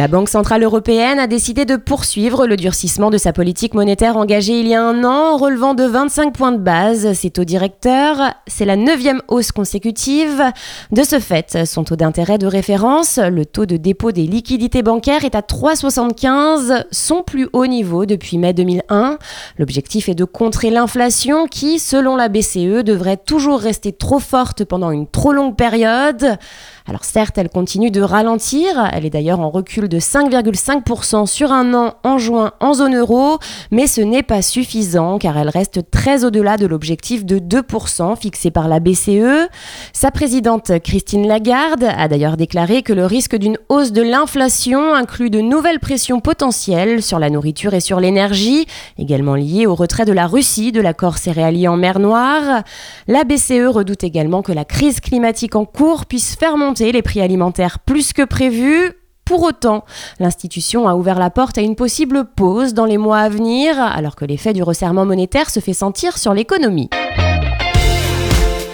La Banque Centrale Européenne a décidé de poursuivre le durcissement de sa politique monétaire engagée il y a un an relevant de 25 points de base ses taux directeurs. C'est la neuvième hausse consécutive. De ce fait, son taux d'intérêt de référence, le taux de dépôt des liquidités bancaires est à 3,75, son plus haut niveau depuis mai 2001. L'objectif est de contrer l'inflation qui, selon la BCE, devrait toujours rester trop forte pendant une trop longue période. Alors certes, elle continue de ralentir, elle est d'ailleurs en recul de 5,5% sur un an en juin en zone euro, mais ce n'est pas suffisant car elle reste très au-delà de l'objectif de 2% fixé par la BCE. Sa présidente Christine Lagarde a d'ailleurs déclaré que le risque d'une hausse de l'inflation inclut de nouvelles pressions potentielles sur la nourriture et sur l'énergie, également liées au retrait de la Russie de l'accord céréalier en mer Noire. La BCE redoute également que la crise climatique en cours puisse faire monter les prix alimentaires plus que prévu. Pour autant, l'institution a ouvert la porte à une possible pause dans les mois à venir, alors que l'effet du resserrement monétaire se fait sentir sur l'économie.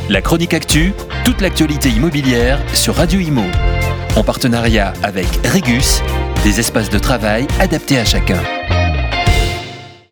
La chronique actu, toute l'actualité immobilière sur Radio Imo. En partenariat avec Regus, des espaces de travail adaptés à chacun.